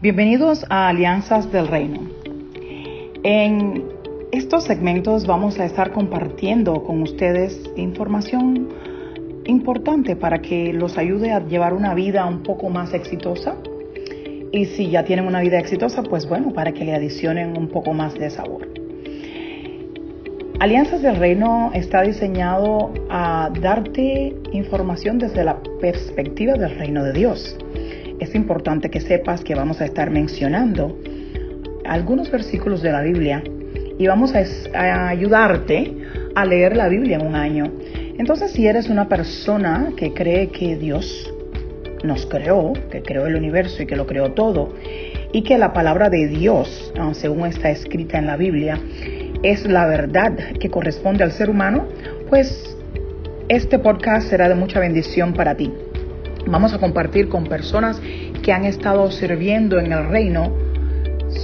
Bienvenidos a Alianzas del Reino. En estos segmentos vamos a estar compartiendo con ustedes información importante para que los ayude a llevar una vida un poco más exitosa. Y si ya tienen una vida exitosa, pues bueno, para que le adicionen un poco más de sabor. Alianzas del Reino está diseñado a darte información desde la perspectiva del reino de Dios. Es importante que sepas que vamos a estar mencionando algunos versículos de la Biblia y vamos a, ayudarte a leer la Biblia en un año. Entonces, si eres una persona que cree que Dios nos creó, que creó el universo y que lo creó todo, y que la palabra de Dios, según está escrita en la Biblia, es la verdad que corresponde al ser humano, pues este podcast será de mucha bendición para ti. Vamos a compartir con personas que han estado sirviendo en el reino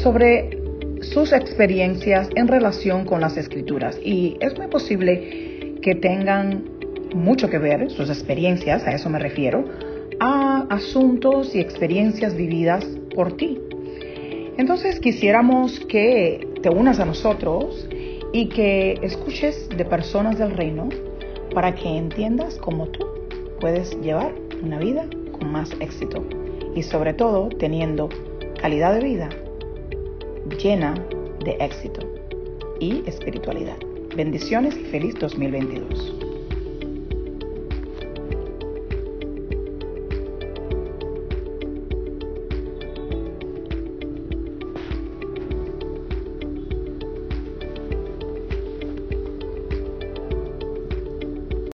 sobre sus experiencias en relación con las escrituras. Y es muy posible que tengan mucho que ver, sus experiencias, a eso me refiero, a asuntos y experiencias vividas por ti. Entonces quisiéramos que te unas a nosotros y que escuches de personas del reino para que entiendas cómo tú puedes llevar una vida con más éxito y sobre todo teniendo calidad de vida llena de éxito y espiritualidad. Bendiciones y feliz 2022.